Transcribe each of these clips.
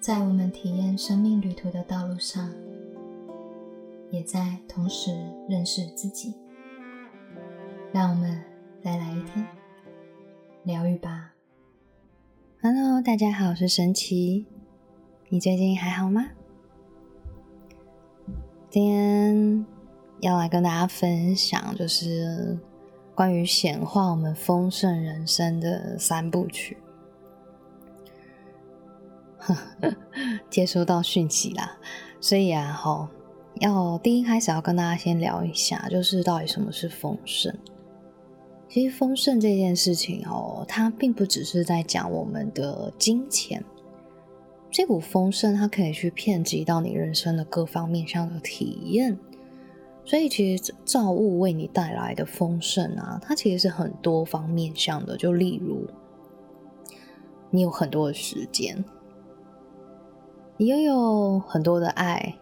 在我们体验生命旅途的道路上，也在同时认识自己。让我们再来一天疗愈吧。Hello，大家好，我是神奇。你最近还好吗？今天要来跟大家分享，就是关于显化我们丰盛人生的三部曲。接收到讯息啦，所以啊，吼，要第一开始要跟大家先聊一下，就是到底什么是丰盛。其实丰盛这件事情哦，它并不只是在讲我们的金钱，这股丰盛它可以去遍及到你人生的各方面上的体验。所以其实造物为你带来的丰盛啊，它其实是很多方面向的。就例如，你有很多的时间。你拥有很多的爱，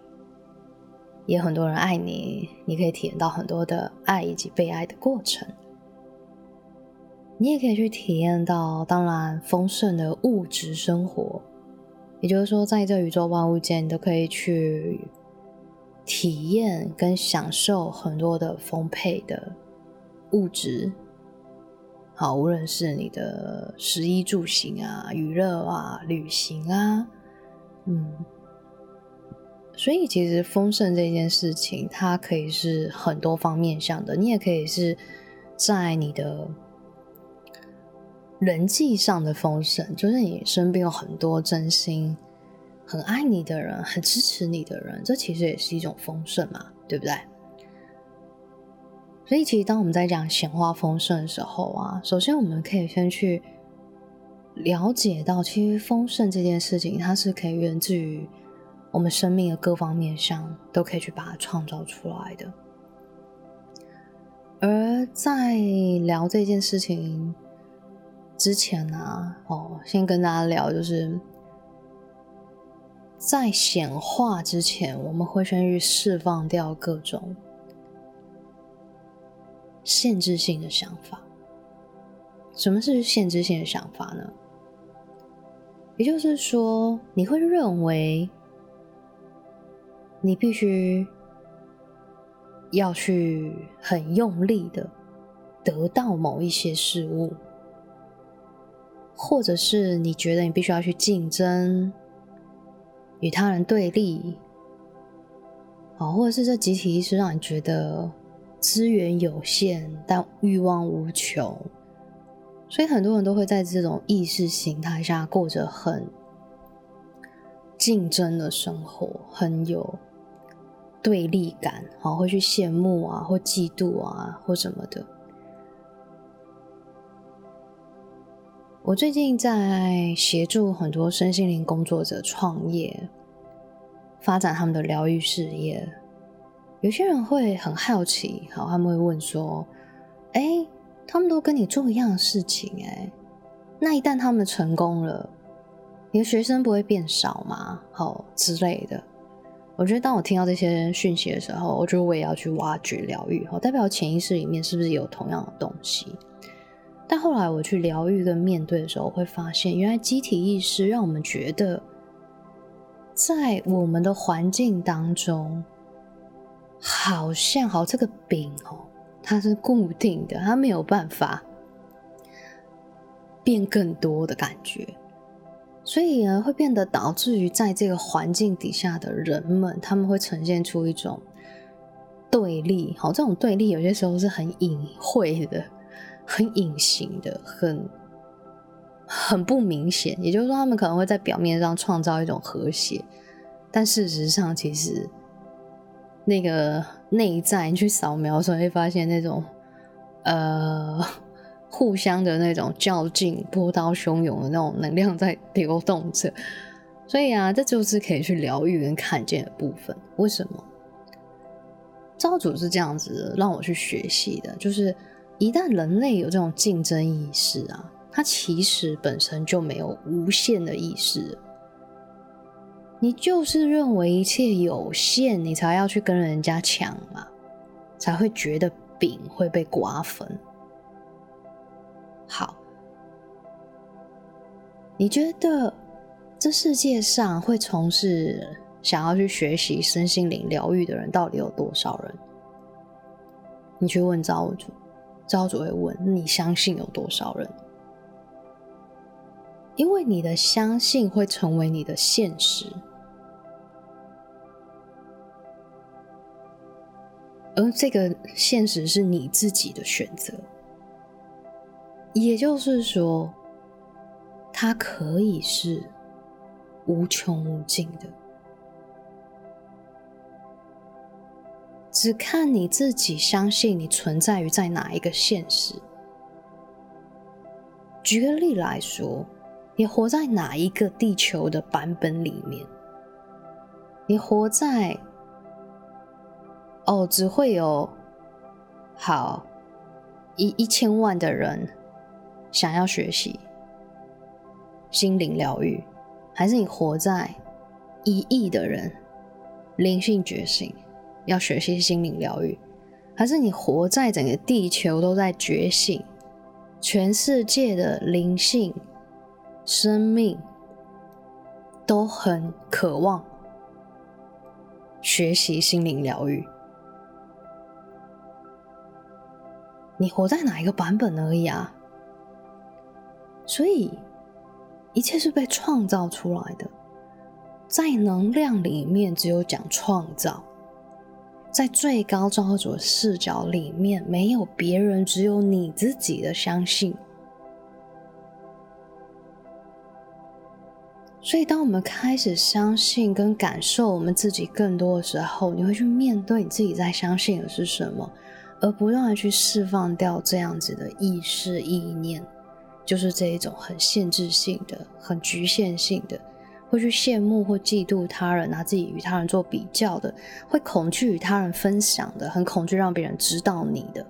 也很多人爱你，你可以体验到很多的爱以及被爱的过程。你也可以去体验到，当然丰盛的物质生活，也就是说，在这宇宙万物间，你都可以去体验跟享受很多的丰沛的物质。好，无论是你的食衣住行啊、娱乐啊、旅行啊。嗯，所以其实丰盛这件事情，它可以是很多方面向的。你也可以是在你的人际上的丰盛，就是你身边有很多真心很爱你的人，很支持你的人，这其实也是一种丰盛嘛，对不对？所以其实当我们在讲显化丰盛的时候啊，首先我们可以先去。了解到，其实丰盛这件事情，它是可以源自于我们生命的各方面上，都可以去把它创造出来的。而在聊这件事情之前呢，哦，先跟大家聊，就是在显化之前，我们会先去释放掉各种限制性的想法。什么是限制性的想法呢？也就是说，你会认为你必须要去很用力的得到某一些事物，或者是你觉得你必须要去竞争，与他人对立，好，或者是这集体意识让你觉得资源有限，但欲望无穷。所以很多人都会在这种意识形态下过着很竞争的生活，很有对立感，好会去羡慕啊，或嫉妒啊，或什么的。我最近在协助很多身心灵工作者创业，发展他们的疗愈事业。有些人会很好奇，好，他们会问说：“哎。”他们都跟你做一样的事情，哎，那一旦他们成功了，你的学生不会变少吗？好之类的。我觉得当我听到这些讯息的时候，我觉得我也要去挖掘疗愈，好，代表潜意识里面是不是有同样的东西？但后来我去疗愈跟面对的时候，我会发现，原来集体意识让我们觉得，在我们的环境当中，好像好这个饼哦。它是固定的，它没有办法变更多的感觉，所以呢，会变得导致于在这个环境底下的人们，他们会呈现出一种对立。好，这种对立有些时候是很隐晦的、很隐形的、很很不明显。也就是说，他们可能会在表面上创造一种和谐，但事实上，其实。那个内在，你去扫描的时候会发现那种，呃，互相的那种较劲、波涛汹涌的那种能量在流动着。所以啊，这就是可以去疗愈跟看见的部分。为什么？造主是这样子让我去学习的，就是一旦人类有这种竞争意识啊，它其实本身就没有无限的意识。你就是认为一切有限，你才要去跟人家抢嘛，才会觉得饼会被瓜分。好，你觉得这世界上会从事想要去学习身心灵疗愈的人，到底有多少人？你去问造物主，造物主会问你相信有多少人？因为你的相信会成为你的现实，而这个现实是你自己的选择。也就是说，它可以是。无穷无尽的，只看你自己相信你存在于在哪一个现实。举个例来说，你活在哪一个地球的版本里面？你活在哦，只会有好一一千万的人想要学习心灵疗愈。还是你活在一亿的人灵性觉醒，要学习心灵疗愈；还是你活在整个地球都在觉醒，全世界的灵性生命都很渴望学习心灵疗愈？你活在哪一个版本而已啊？所以。一切是被创造出来的，在能量里面只有讲创造，在最高造物主视角里面没有别人，只有你自己的相信。所以，当我们开始相信跟感受我们自己更多的时候，你会去面对你自己在相信的是什么，而不断的去释放掉这样子的意识意念。就是这一种很限制性的、很局限性的，会去羡慕或嫉妒他人，拿自己与他人做比较的，会恐惧与他人分享的，很恐惧让别人知道你的，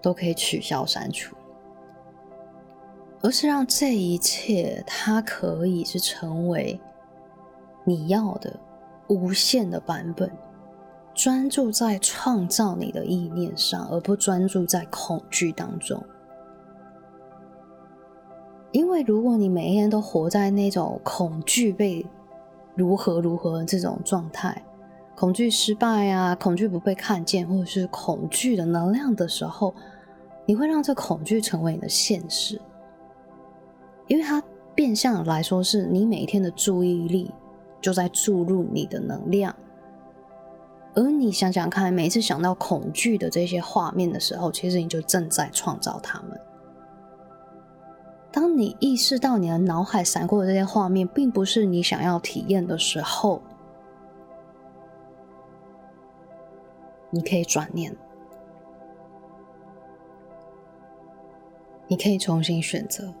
都可以取消删除，而是让这一切它可以是成为你要的无限的版本。专注在创造你的意念上，而不专注在恐惧当中。因为如果你每一天都活在那种恐惧被如何如何这种状态，恐惧失败啊，恐惧不被看见，或者是恐惧的能量的时候，你会让这恐惧成为你的现实。因为它变相来说，是你每一天的注意力就在注入你的能量。而你想想看，每次想到恐惧的这些画面的时候，其实你就正在创造它们。当你意识到你的脑海闪过的这些画面，并不是你想要体验的时候，你可以转念，你可以重新选择。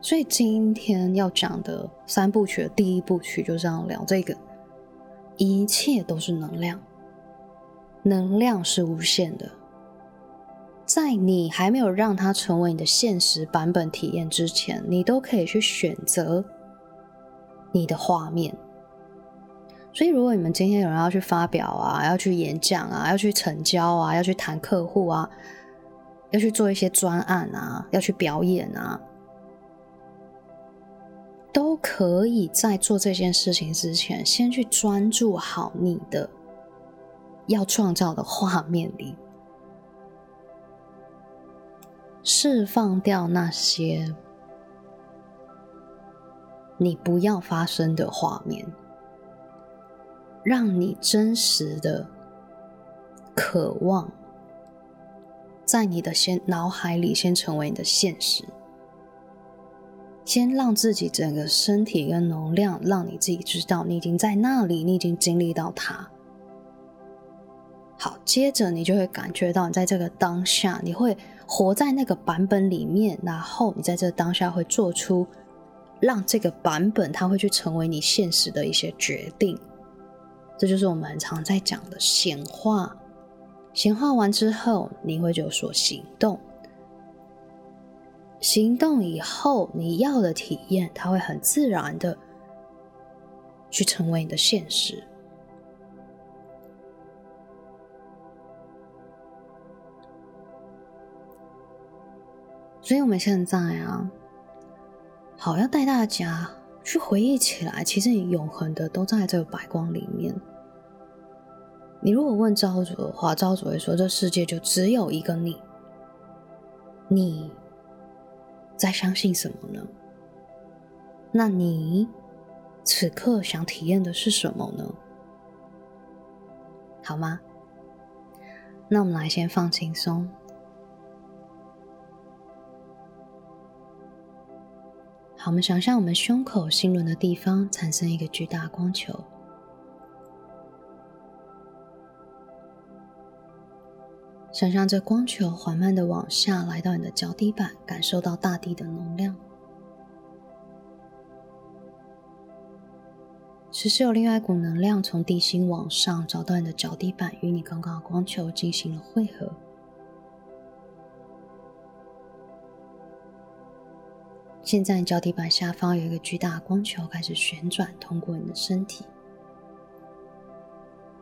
所以今天要讲的三部曲的第一部曲，就这样聊这个：一切都是能量。能量是无限的，在你还没有让它成为你的现实版本体验之前，你都可以去选择你的画面。所以，如果你们今天有人要去发表啊，要去演讲啊，要去成交啊，要去谈客户啊，要去做一些专案啊，要去表演啊，都可以在做这件事情之前，先去专注好你的。要创造的画面里，释放掉那些你不要发生的画面，让你真实的渴望在你的先脑海里先成为你的现实，先让自己整个身体跟能量，让你自己知道你已经在那里，你已经经历到它。好，接着你就会感觉到，你在这个当下，你会活在那个版本里面，然后你在这个当下会做出让这个版本它会去成为你现实的一些决定。这就是我们很常在讲的显化。显化完之后，你会有所行动，行动以后你要的体验，它会很自然的去成为你的现实。所以，我们现在啊，好，要带大家去回忆起来，其实你永恒的都在这个白光里面。你如果问昭主的话，昭主会说：“这世界就只有一个你。”你在相信什么呢？那你此刻想体验的是什么呢？好吗？那我们来先放轻松。好，我们想象我们胸口心轮的地方产生一个巨大光球，想象这光球缓慢的往下来到你的脚底板，感受到大地的能量。此时有另外一股能量从地心往上找到你的脚底板，与你刚刚的光球进行了汇合。现在脚底板下方有一个巨大的光球开始旋转，通过你的身体，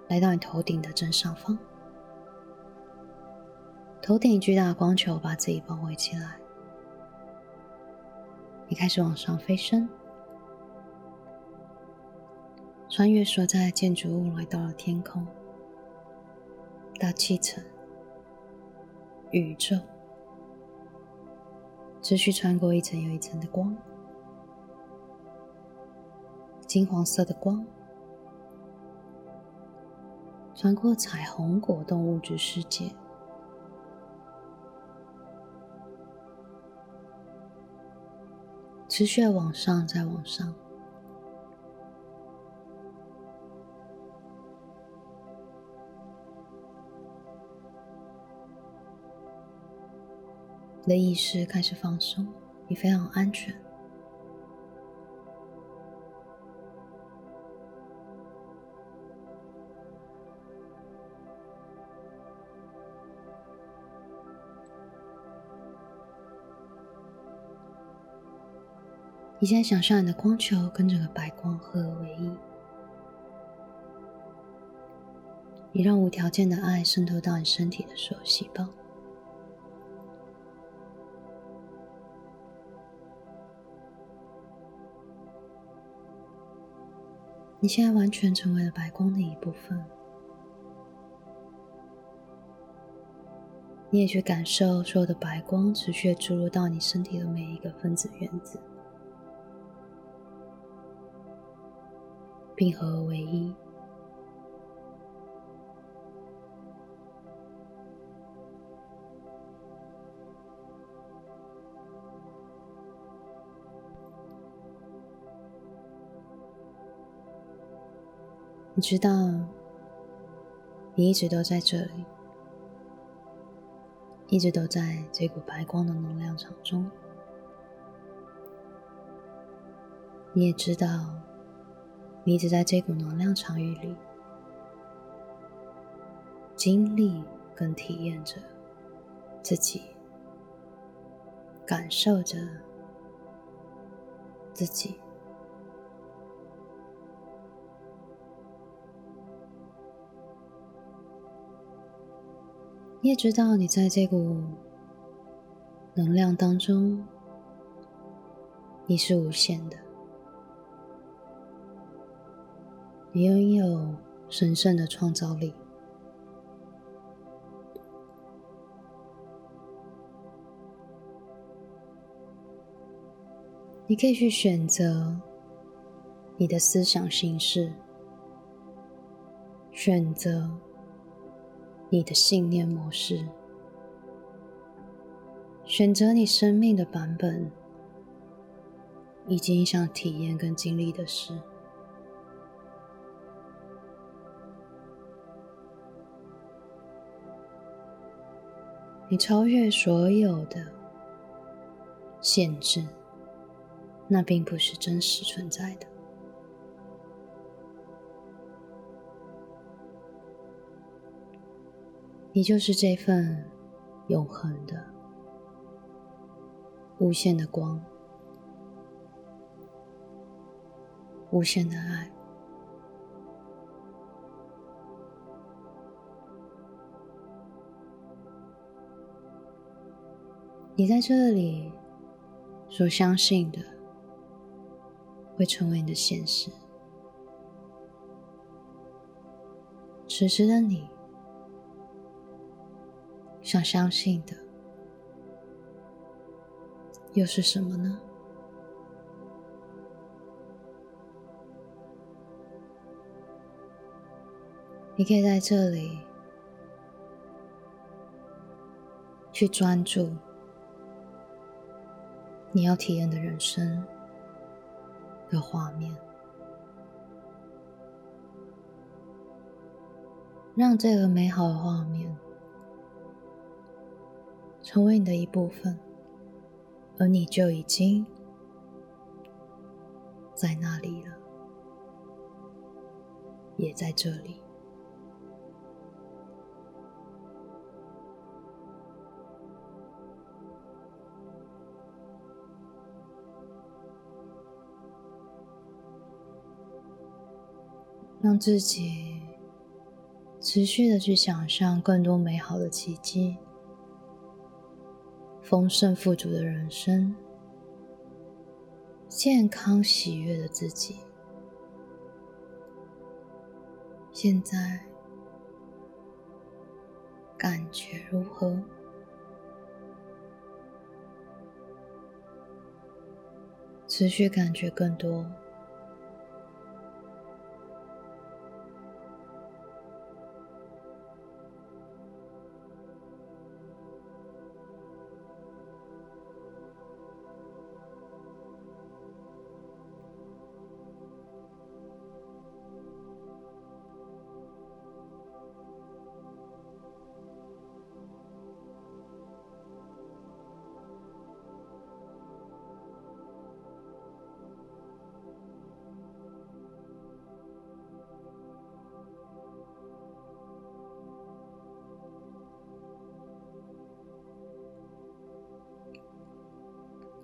来到你头顶的正上方。头顶巨大的光球把自己包围起来，你开始往上飞升，穿越所在建筑物，来到了天空、大气层、宇宙。持续穿过一层又一层的光，金黄色的光，穿过彩虹果冻物质世界，持续往上，再往上。你的意识开始放松，你非常安全。你现在想象你的光球跟这个白光合而为一，你让无条件的爱渗透到你身体的所有细胞。你现在完全成为了白光的一部分，你也去感受所有的白光持续注入到你身体的每一个分子原子，并合而为一。你知道，你一直都在这里，一直都在这股白光的能量场中。你也知道，你一直在这股能量场域里，经历跟体验着自己，感受着自己。你也知道，你在这股能量当中，你是无限的，你拥有神圣的创造力。你可以去选择你的思想形式，选择。你的信念模式，选择你生命的版本，以及你想体验跟经历的事。你超越所有的限制，那并不是真实存在的。你就是这份永恒的、无限的光、无限的爱。你在这里所相信的、会成为你的现实。此时的你，想相信的又是什么呢？你可以在这里去专注你要体验的人生的画面，让这个美好的画面成为你的一部分，而你就已经在那里了，也在这里。让自己持续的去想象更多美好的奇迹、丰盛富足的人生、健康喜悦的自己。现在感觉如何？持续感觉更多。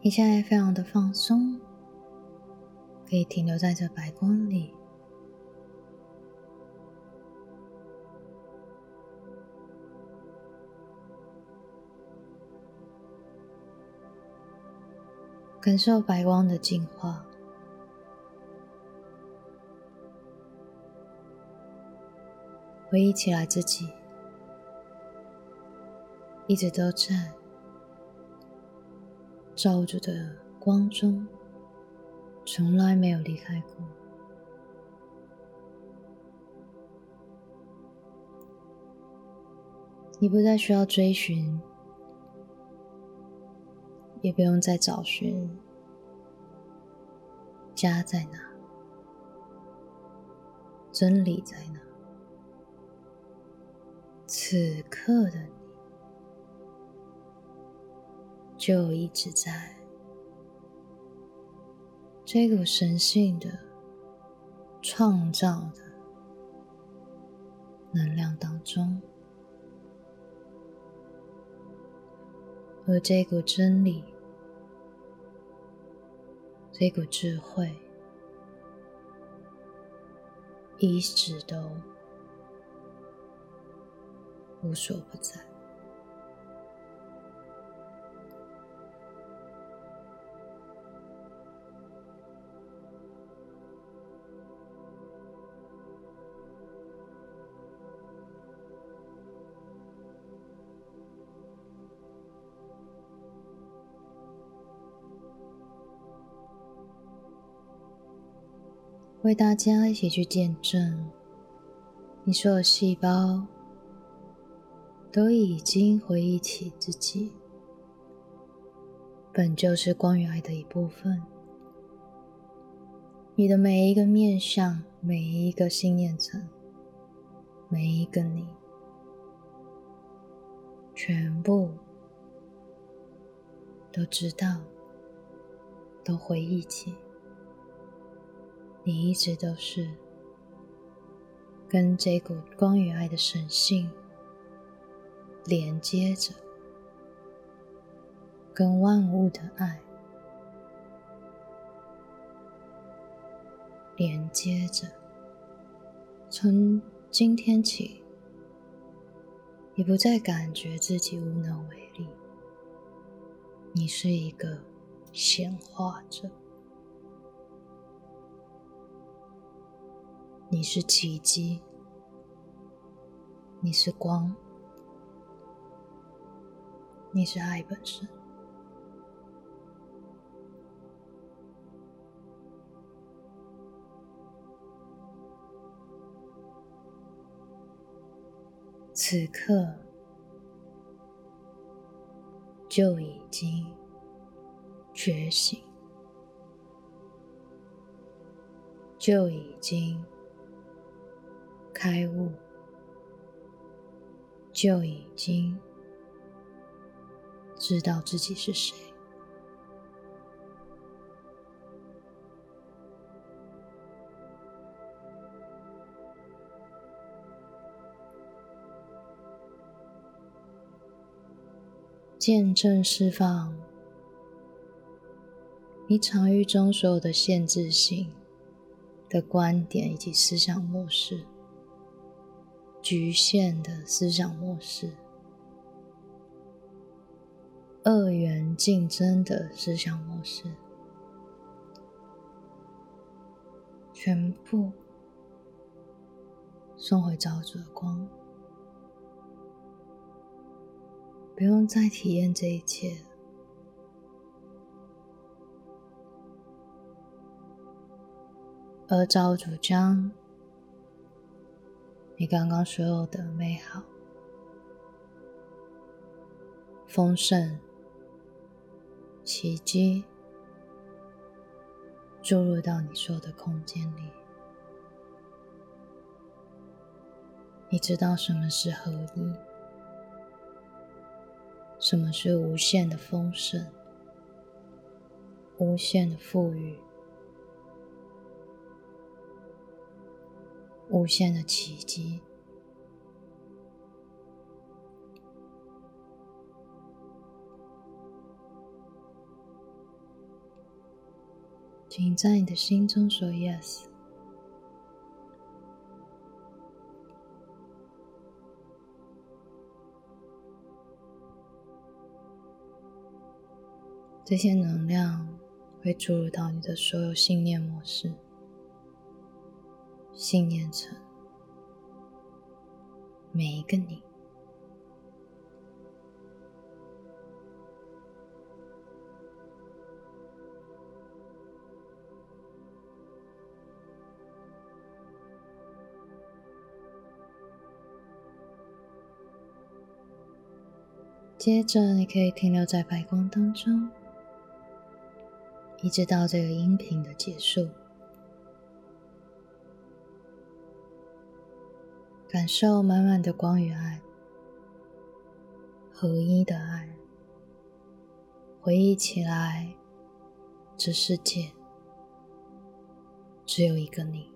你现在非常的放松，可以停留在这白光里，感受白光的净化，回忆起来自己一直都在。照着的光中，从来没有离开过。你不再需要追寻，也不用再找寻家在哪，真理在哪。此刻的。就一直在这股神性的创造的能量当中，而这股真理、这股智慧，一直都无所不在。为大家一起去见证，你所有细胞都已经回忆起自己，本就是光与爱的一部分。你的每一个面相，每一个信念层，每一个你，全部都知道，都回忆起。你一直都是跟这股光与爱的神性连接着，跟万物的爱连接着。从今天起，你不再感觉自己无能为力，你是一个显化者。你是奇迹，你是光，你是爱本身。此刻就已经觉醒，就已经开悟，就已经知道自己是谁。见证释放你场域中所有的限制性的观点以及思想模式、局限的思想模式、二元竞争的思想模式，全部送回造主的光。不用再体验这一切，而造主将你刚刚所有的美好、丰盛、奇迹注入到你所有的空间里。你知道什么是合一？什么是无限的丰盛、无限的富裕、无限的奇迹？请在你的心中说 “yes”。这些能量会注入到你的所有信念模式、信念层，每一个你。接着，你可以停留在白光当中。一直到这个音频的结束，感受满满的光与爱，合一的爱。回忆起来，这世界只有一个你。